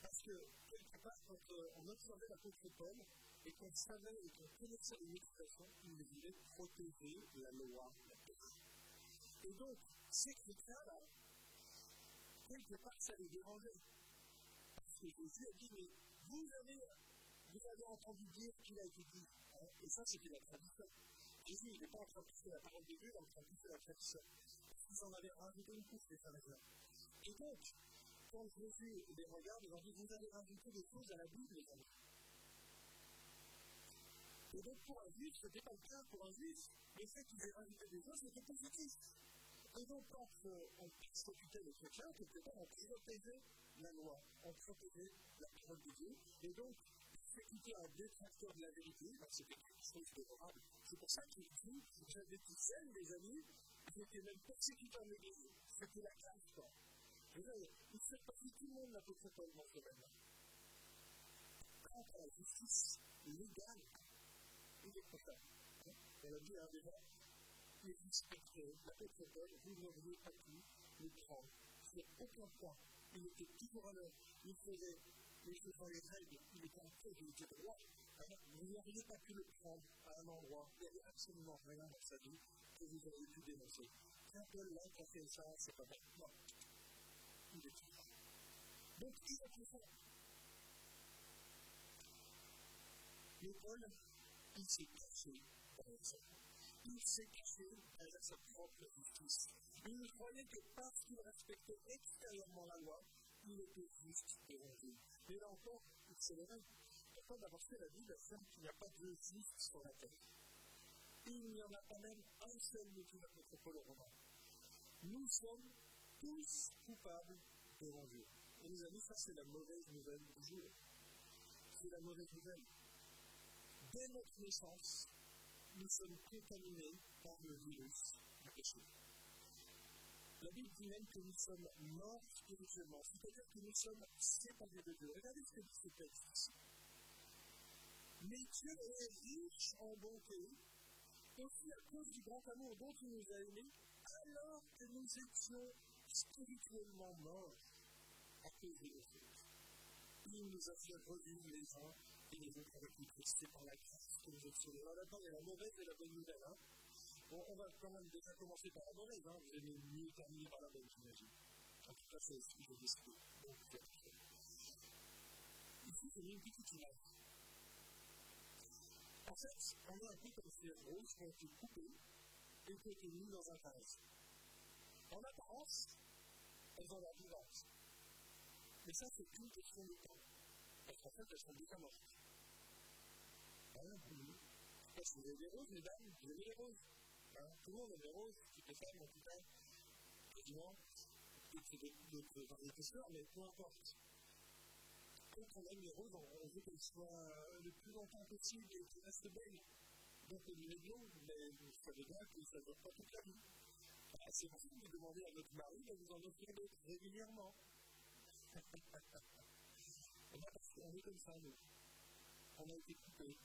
Parce que, quelque part, quand euh, on observait l'apôtre Paul et qu'on savait et qu'on connaissait les motivations, il voulait protéger la loi, la paix. Et donc, ces chrétiens-là, quelque part, ça les dérangeait. Parce que Jésus a dit, mais vous avez, vous avez entendu dire qu'il a été dit. Hein, et ça, c'était la tradition. Jésus, il n'est pas en train de pousser la parole de Dieu, il est en train de pousser la tradition ils en avaient rajouté une couche, les pharisiens. Et donc, quand Jésus les regarde, il leur dit Vous avez rajouté des choses à la Bible, les amis. Et donc, pour un juif, ce n'était pas le cas pour un juif. Le fait qu'ils aient rajouté des choses, c'était positif. Et donc, quand euh, on persécutait les chrétiens, quelque part, on protégeait la loi, on protégeait la parole de Dieu. Et donc, persécuter un détracteur de la vérité, ben, c'était quelque chose. C'est pour ça qu'il dit J'avais tout seul, les amis, j'étais même persécuté en église. C'était la classe, quoi. Vous voyez, il fait tout le monde dans ce domaine-là. Quant à la justice légale, il est prochain. On l'a dit, hein, déjà, il respectait l'apôtre Paul, vous n'auriez pas pu le prendre. Sur aucun point. Il était toujours à l'heure. Il faisait les choses dans les règles. Était en fait, il était droit. Vous n'auriez pas pu le prendre à un endroit. Il n'y avait absolument rien dans sa vie que vous auriez pu dénoncer. Paul là, a fait ça, c'est pas bon. Non. Il est tout. Donc, il a fait ça. Mais Paul, il s'est caché dans le sang. il s'est caché derrière sa propre justice. Il croyait que parce qu'il respectait extérieurement la loi, il était juste Dieu. Mais là encore, levé. Après d'avoir fait la Bible affirme qu'il n'y a pas de juste sur la terre. Il n'y en a pas même un seul, nous dit notre Paul Romain. Nous sommes tous coupables devant Dieu. Et les amis, ça c'est la mauvaise nouvelle du jour. C'est la mauvaise nouvelle. Dès notre naissance, nous sommes contaminés par le virus du péché. La Bible dit même que nous sommes morts spirituellement, c'est-à-dire que nous sommes séparés de Dieu. Regardez ce que dit ce texte. Mais Dieu est riche en bonté, aussi à cause du grand amour dont il nous a aimés, alors que nous étions spirituellement morts à cause de nos. Il nous a fait revivre les uns et les autres avec l'électricité par la grâce que nous avons Alors là-dedans, il y a la mauvaise et la bonne nouvelle. Hein. Bon, on va quand même déjà commencer par la mauvaise. Hein. Vous allez mieux terminer par la bonne, j'imagine. En tout cas, c'est ce que j'ai décidé. Donc, ici, c'est une petite image. En fait, on a un peu comme ces roses qui ont été coupées et qui ont été mises dans un vase. En apparence, elles ont l'air vivantes. Mais ça, c'est une question de temps. Parce qu'en fait, elles sont déjà mortes. Hein, oui. Parce que vous avez des roses, mesdames, vous avez des roses. Hein, tout le monde a des roses, toutes les femmes en tout cas, quasiment, peut-être d'autres variétés mais peu importe. Quand on aime les roses, on veut qu'elles soient le plus longtemps possible et qu'elles restent belles. Donc on est blond, mais vous savez bien que ça ne dure pas toute la vie. Ah, c'est pour ça que vous à notre mari de vous en offrir d'autres régulièrement. on est comme ça, nous. On a été coupés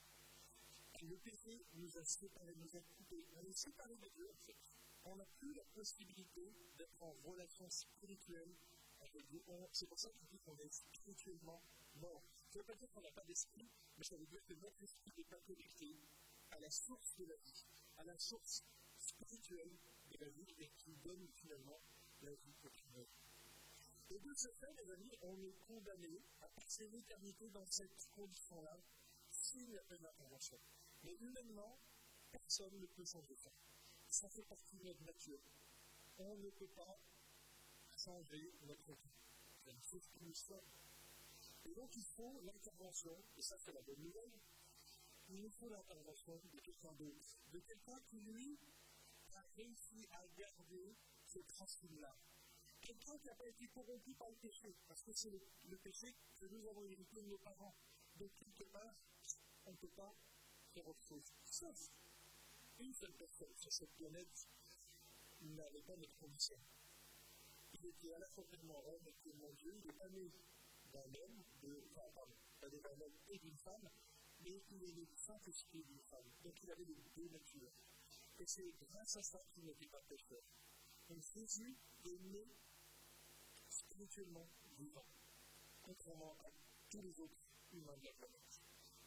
le péché nous a séparés, nous a coupés. On est séparés de Dieu, en fait. On n'a plus la possibilité d'être en relation spirituelle avec Dieu. C'est pour ça qu'il dit qu'on est spirituellement mort. Ça ne veut pas dire qu'on n'a pas d'esprit, mais ça veut dire que notre esprit n'est pas connecté à la source de la vie, à la source spirituelle de la vie et qui donne finalement la vie continuelle. Et de ce fait, les amis, on est condamné à passer l'éternité dans cette condition-là s'il n'y a pas d'intervention. Mais humainement, personne ne peut changer ça. Ça fait partie de notre nature. On ne peut pas changer notre vie. C'est une chose qui nous sommes. Et donc il faut l'intervention, et ça c'est la bonne nouvelle, il nous faut l'intervention de quelqu'un d'autre, de quelqu'un qui lui a réussi à garder cette racine-là. Quelqu'un qui n'a pas été corrompu par le péché, parce que c'est le, le, péché que nous avons hérité de nos parents. Donc quelque part, on ne peut pas chose. Sauf une seule personne sur cette planète n'avait pas notre condition. Il était à la fois pleinement homme et pleinement Dieu. Il pas né d'un homme, de, enfin, d'un homme et d'une femme, mais il est né Saint-Esprit d'une femme. Donc il avait les deux natures. Et c'est grâce à ça qu'il n'était pas pécheur. Donc Jésus est né spirituellement vivant, contrairement à tous les autres humains de la planète.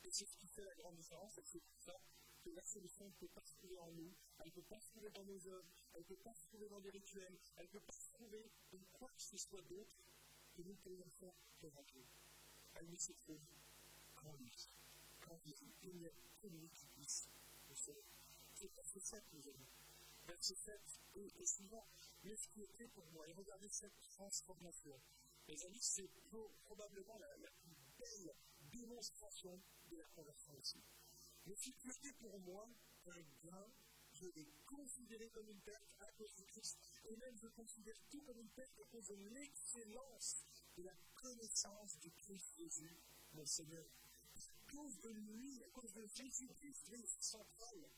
Et c'est ce qui fait la grande différence, c'est ça que la solution ne peut pas se trouver en nous, elle ne peut pas se trouver dans nos œuvres, elle ne peut pas se trouver dans des rituels, elle ne peut pas se trouver dans quoi que ce soit d'autre que nous pouvons faire devant Dieu. Elle ne se trouve qu'en lui, qu'en Jésus. Il n'y a que lui qui puisse le faire. C'est verset 7, nous avons. Verset 7 et, et suivant. Mais ce qui était pour moi, et regardez cette transformation. Mes amis, c'est probablement la plus belle démonstration de la conversion aussi. Le était pour moi un gain, je l'ai considéré comme une perte à cause du Christ, et même je considère tout comme une perte à cause de l'excellence de la connaissance du Christ Jésus, mon Seigneur. À cause de lui, à cause de Jésus-Christ, Christ central,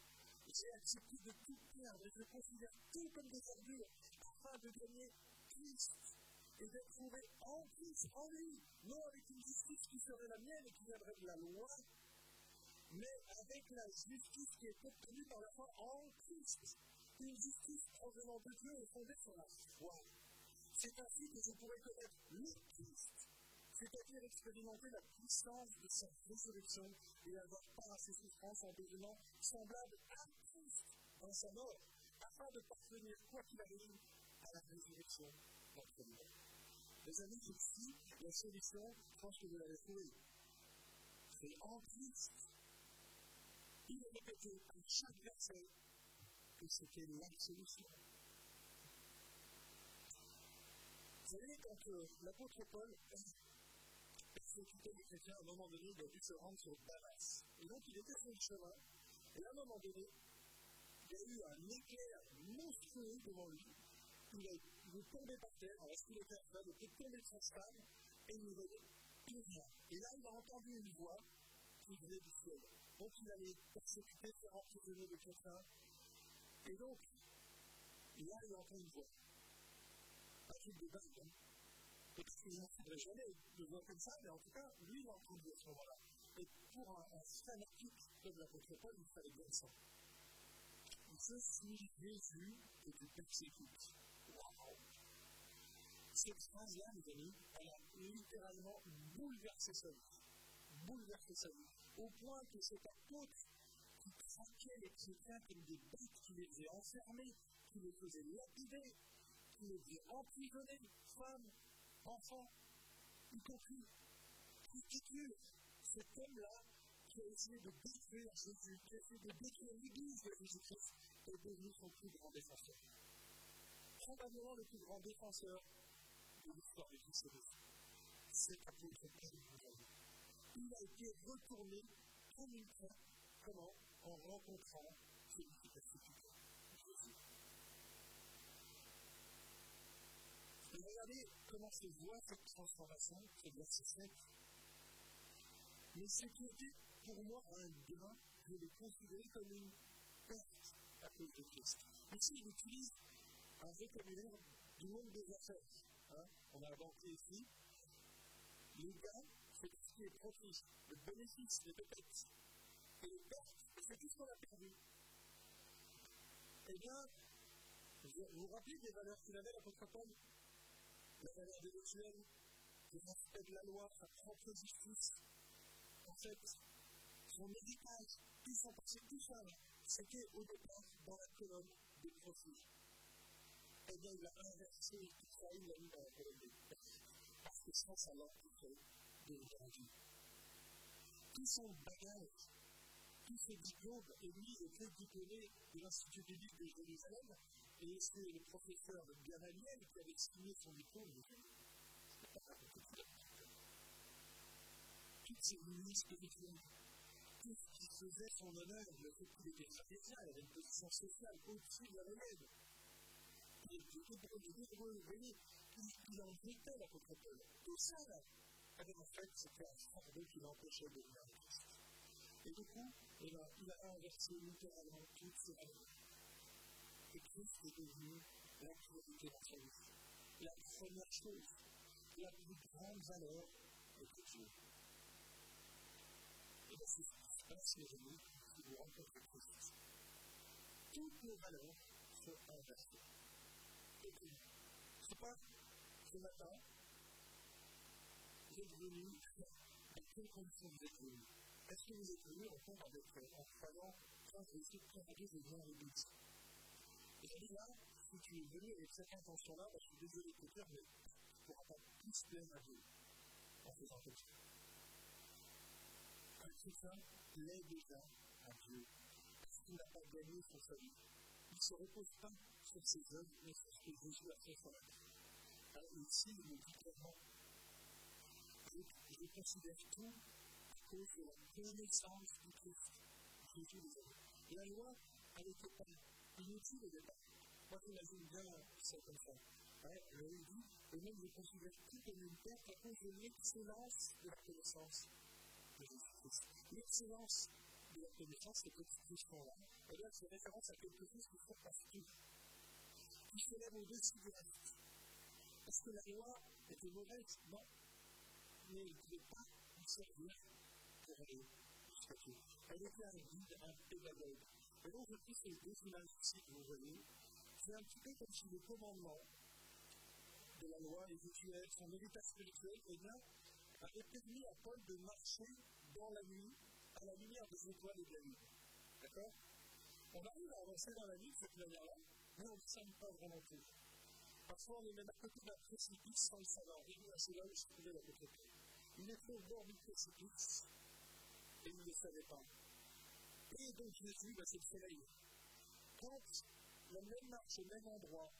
j'ai accepté de tout perdre et je considère tout comme des ordures afin de gagner Christ et d'être trouvé en Christ, en lui, non avec une justice qui serait la mienne et qui viendrait de la loi, mais avec la justice qui est obtenue par la foi en Christ. Une justice provenant de Dieu et fondée sur la foi. C'est ainsi que je pourrais connaître le Christ, c'est-à-dire expérimenter la puissance de sa résurrection et avoir part à ses souffrances en devenant semblable à Christ dans sa mort, afin de parvenir, quoi qu'il arrive, à la résurrection nous. Les amis, ici, la solution, je pense que vous l'avez trouvée. C'est en Christ. Il est répété à chaque verset que c'était la solution. Vous savez, quand euh, l'apôtre Paul s'occupait des chrétiens, à un moment donné, il a dû se rendre sur Damas. Et donc, il était sur le chemin, et à un moment donné, il y a eu un éclair monstrueux devant lui. Il, est, tombé par terre, alors qu'il était en train, il était tombé de son stade, et il ne voyait plus rien. Et là, il a entendu une voix qui venait du ciel. Donc, il allait persécuter, faire emprisonner le chrétiens. Et donc, là, il entend une voix. Un truc de dingue, hein. Peut-être qu'il ne faudrait jamais le voir comme ça, mais en tout cas, lui, il a entendu à ce moment-là. Et pour un, un fanatique comme l'apôtre Paul, il fallait bien ça. Je suis Jésus et tu persécutes. Waouh! Cette phrase-là, mes amis, elle a littéralement bouleversé sa vie. Bouleversé sa vie. Au point que cet apôtre qui traquait les chrétiens comme des bêtes, qui les faisait enfermer, qui les faisait lapider, qui les faisait emprisonner, femmes, enfants, y compris, ridicule. Cet homme-là, qui a essayé de détruire Jésus, qui a essayé de détruire l'Église de Jésus-Christ, est devenu son plus grand défenseur. Probablement le plus grand défenseur de l'histoire de Christ C'est apôtre Paul Il a été retourné comme une fois, comment En rencontrant celui qui persécute Jésus. Et regardez comment se voit cette transformation, c'est verset 7. Mais ce qui était pour moi un gain, je l'ai considéré comme une perte à cause de Christ. Ici, il utilise un vocabulaire du monde des affaires. Hein. On a inventé ici. Les gains, c'est ce qui est profit, le bénéfice, les pépettes. Et les pertes, c'est tout ce qu'on a perdu. Eh bien, vous vous rappelez des valeurs qu'il avait, l'apôtre Paul? La valeur rituels, le respect de la loi, sa propre justice. En fait, son héritage, tout son passé, tout ça, c'était au départ dans la colonne des profits. Eh bien, il a inversé tout il l'a mis dans la profits. Parce que ça, ça l'empêchait de l'énergie. Tout son bagage, diplômes, et lui, il était diplômé de l'Institut biblique de Jérusalem, et c'est le professeur de Gamaliel qui avait signé son diplôme. Toutes ces lumières spirituelles tout ce qui faisait son honneur, le fait qu'il était pharisien, il avait une position sociale au-dessus de la remède. Il était hébreu, hébreu, vous voyez, il, en était l'apôtre Paul. Tout ça, là, alors en fait, c'était un fardeau qui l'empêchait de venir avec Christ. Et du coup, eh ben, il a inversé littéralement toutes ses valeurs. Et Christ est devenu la priorité dans sa vie. La première chose, la plus grande valeur était Dieu. Et bien, c'est passe les amis qui vous rencontrent Christ. Toutes nos valeurs sont inversées. Sais pas, ce matin, vous êtes venu, dans quelles conditions vous êtes venu Est-ce que vous êtes venu en temps avec, en croyant, tiens, je de préparer, je viens à l'église Et je là, si tu es venu avec cette intention-là, bah, je suis désolé de te dire, mais tu ne pourras pas plus plaire à Dieu en faisant comme ça. Un chrétien plaît déjà à Dieu, parce qu'il n'a pas gagné son salut. Se repose pas sur ses œuvres, mais sur ce que Jésus a fait sur la terre. Alors ici, il nous dit clairement, je, je considère tout à cause de la connaissance du Christ? Jésus les a La loi, elle n'était pas inutile au départ. Moi, j'imagine bien ça comme ça. Ouais, je dit, et même je considère tout comme une perte à cause de l'excellence de la connaissance de Jésus-Christ l'excellence la connaissance, c'est cette expression-là, eh bien, c'est référence à quelque chose qui fait partout, qui se lève au-dessus du reste. Est-ce que la loi était mauvaise Non. Mais elle ne pouvait pas nous servir pour aller jusqu'à Dieu. Elle était un guide, un pédagogue. Et donc, je trouve ces deux images ici que vous voyez, c'est un petit peu comme si le commandement de la loi, les son héritage spirituel, eh bien, avait permis à Paul de marcher dans la nuit, la lumière des étoiles et de la lune. D'accord? On arrive à avancer dans la nuit de cette manière-là, mais on ne s'aime pas vraiment tout. Parfois, on est même à côté d'un précipice sans le savoir. Et c'est là où se trouvait la côté. Il était au bord du précipice et il ne le savait pas. Et donc Jésus, bah, c'est le soleil. quand la même marche au même endroit,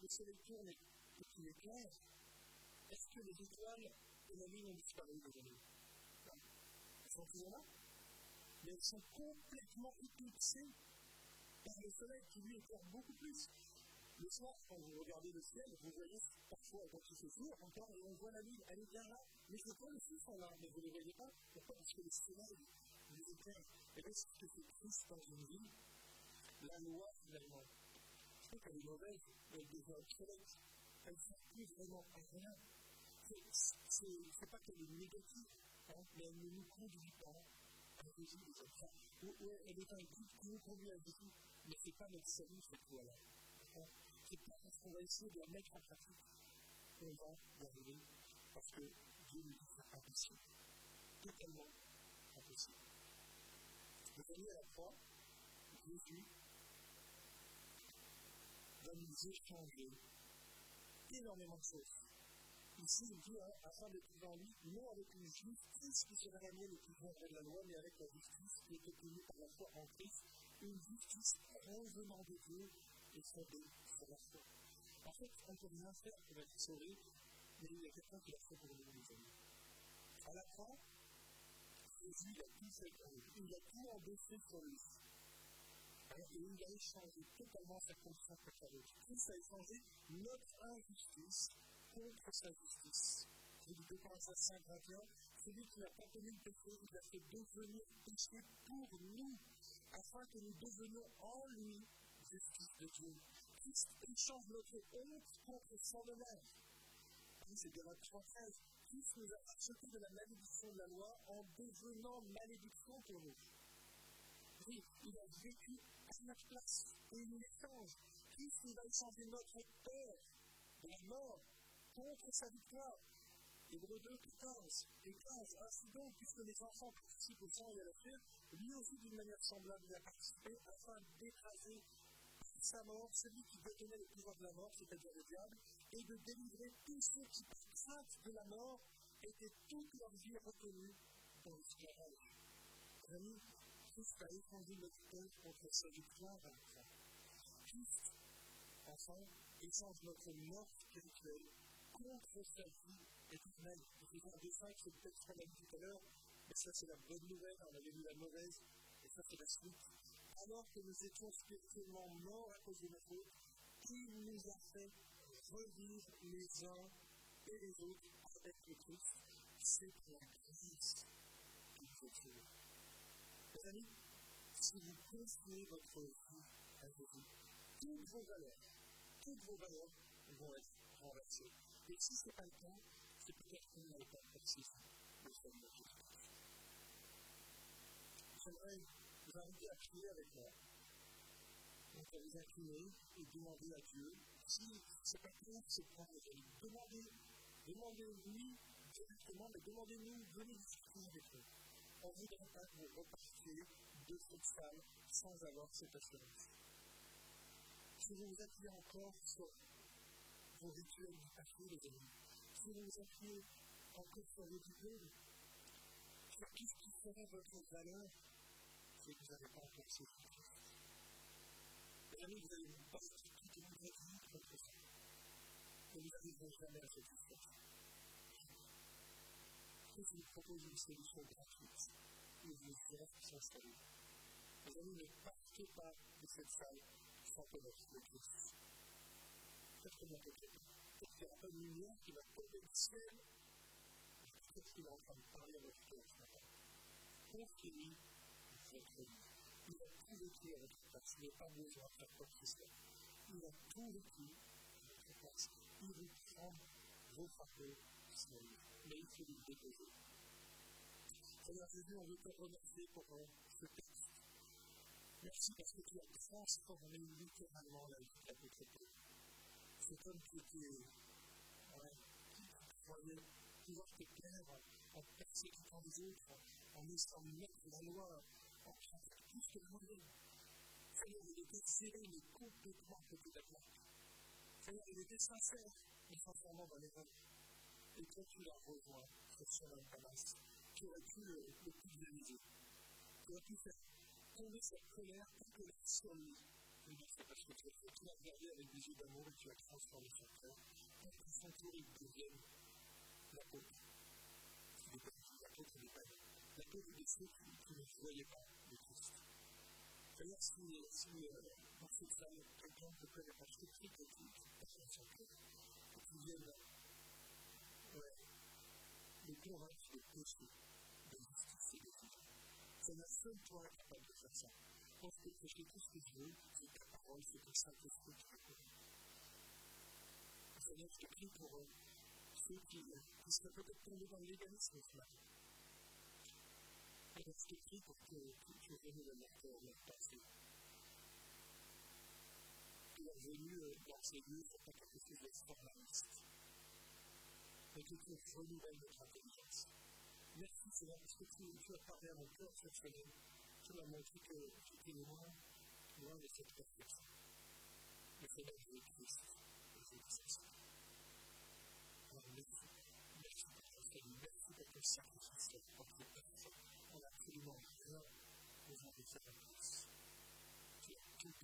le soleil tourne et qu'il est clair, est-ce que les étoiles et la lune ont disparu aujourd'hui? Elles sont toujours là, mais elles sont complètement éclipsées par le soleil qui lui éclaire beaucoup plus. Le soir, quand vous regardez le ciel, vous voyez parfois quand il fait jour encore, et on voit la lune, elle est bien là. Mais les étoiles aussi sont là, mais vous ne les voyez pas. Pourquoi Parce que le soleil les éclaire. Et là, ce que c'est Christ dans une vie, la loi, finalement, sais qu'elle est mauvaise, elle devient obsolète. Elle ne sert plus vraiment à rien. Ce n'est pas qu'elle est négative, hein, mais elle ne nous conduit pas elle est un guide qui nous conduit à Jésus, mais ce n'est pas notre salut, cette loi-là. C'est pas parce qu'on va essayer de la mettre en pratique qu'on va y arriver, parce que Dieu nous dit c'est impossible. Totalement impossible. Vous voyez à la croix, Jésus va nous échanger énormément de choses. Ici, il dit, hein, afin de en lui, non avec une justice qui serait la mienne et qui viendrait de la loi, mais avec la justice qui est obtenue par la foi en Christ, une justice provenant de Dieu et fondée sur la foi. En fait, on ne peut rien faire pour être sauvé, mais il y a quelqu'un qui l'a fait pour nous, les amis. À la croix, Jésus, il a tout fait pour nous. Il a tout endossé sur lui. Et il a échangé totalement sa conscience contre l'autre. Christ a échangé notre injustice contre sa justice. Je dis 2 Corinthiens 5, 21, celui qui n'a pas connu le péché, il a fait devenir péché pour nous, afin que nous devenions en lui justice de Dieu. Christ échange notre honte contre son honneur. C'est Galates 3.13. Christ nous a acheté de la malédiction de la loi en devenant malédiction pour nous. Oui, il a vécu à notre place et il nous échange. Christ nous a échangé notre peur de la mort contre sa victoire. Hébreu 2, 14 et 15. Ainsi donc, puisque les enfants participent au sang et à la chair, lui aussi d'une manière semblable y a participé afin d'écraser sa mort, celui qui détenait le pouvoir de la mort, c'est-à-dire le diable, et de délivrer tous ceux qui, par de la mort, étaient toute leur vie reconnus dans l'esclavage. Amis, Christ a étendu notre peur contre sa victoire à la croix. Christ, enfin, échange notre mort spirituelle contre sa vie éternelle. Éphésiens 2.5, c'est peut-être ce qu'on a dit tout à l'heure, mais ça c'est la bonne nouvelle, on avait vu la mauvaise, et ça c'est la suite. Alors que nous étions spirituellement morts à cause de nos fautes, il nous a fait revivre les uns et les autres avec le Christ. C'est pour la grâce qu'il faut trouver. Mes amis, si vous confiez votre vie à Jésus, toutes vos valeurs, toutes vos valeurs vont être renversées. Et si ce n'est pas le cas, c'est peut-être vous n'avez pas Jésus-Christ. J'aimerais vous inviter à prier avec moi. Donc, à vous incliner et demander à Dieu si ce n'est pas se prendre les Demandez, demandez-lui directement, mais demandez-nous, venez avec nous. On ne voudrait pas que vous repartiez de cette salle sans avoir cette assurance. Si vous vous appuyez encore sur vos rituels du passé, les amis, si vous vous appuyez encore sur vos diplômes, sur qu'est-ce qui ferait votre valeur, que vous n'avez pas encore saisi Christ. Les amis, vous allez vous battre toute votre vie contre ça. Et vous n'arriverez jamais à histoire. Christ vous propose une solution gratuite. Il vous laisse s'installer. Les amis, ne partez pas de cette salle sans connaître le Christ. Que peut Peut-être qu'il n'y aura pas de lumière qui va tomber du ciel. Peut-être qu'il est en train de parler à votre cœur ce matin. Confiez-lui votre vie. Il a tout vécu à votre place. Il n'est pas besoin de faire quoi que ce. Il a tout vécu à votre place. Il vous prend vos fardeaux sur lui. Mais il faut lui déposer. Seigneur Jésus, on veut te remercier pour ce texte. Merci parce que tu as transformé littéralement la vie de notre peuple. Homme qui était, ouais, qui croyait pouvoir te plaire en persécutant les autres, en essayant de mettre la loi, en faisant tout ce que vous voulez. Seigneur, il était serré, mais complètement à côté de. Seigneur, il était sincère, mais sincèrement dans l'erreur. Et toi, tu l'as rejoint son homme Damas, qui aurait pu le, le pulvériser, qui aurait pu faire tomber cette colère, toute colère sur lui, parce que tu as regardé avec des yeux d'amour et tu as transformé son cœur pour que son cœur devienne l'apôtre. L'apôtre n'est pas l'apôtre de ceux qui ne voyaient pas le Christ. D'ailleurs, si, si euh, dans cette salle, quelqu'un pas, que tu passes son cœur, que tu viennes ouais, le convaincre de péché, de. C'est la seule toi capable de faire ça. Je pense que c'est tout ce que je veux, c'est ta parole, c'est ton Saint-Esprit qui raconte. Seigneur, je te prie pour euh, ceux qui, euh, qui seraient peut-être tombés dans légalisme ce matin. Alors, je te prie pour que tu renouvelles leur cœur, leur passé. Que leur venue euh, dans ces lieux soit pas quelque chose de formaliste. Mais que tu renouvelles notre intelligence. Merci Seigneur, parce que tu, tu as parlé à mon cœur cette semaine. Tu m'as montré que étais loin, loin de cette perfection. Le Seigneur, je veux Christ. Je veux Christ. Alors, merci. Merci pour ton salut. A On n'a absolument besoin de faire tout.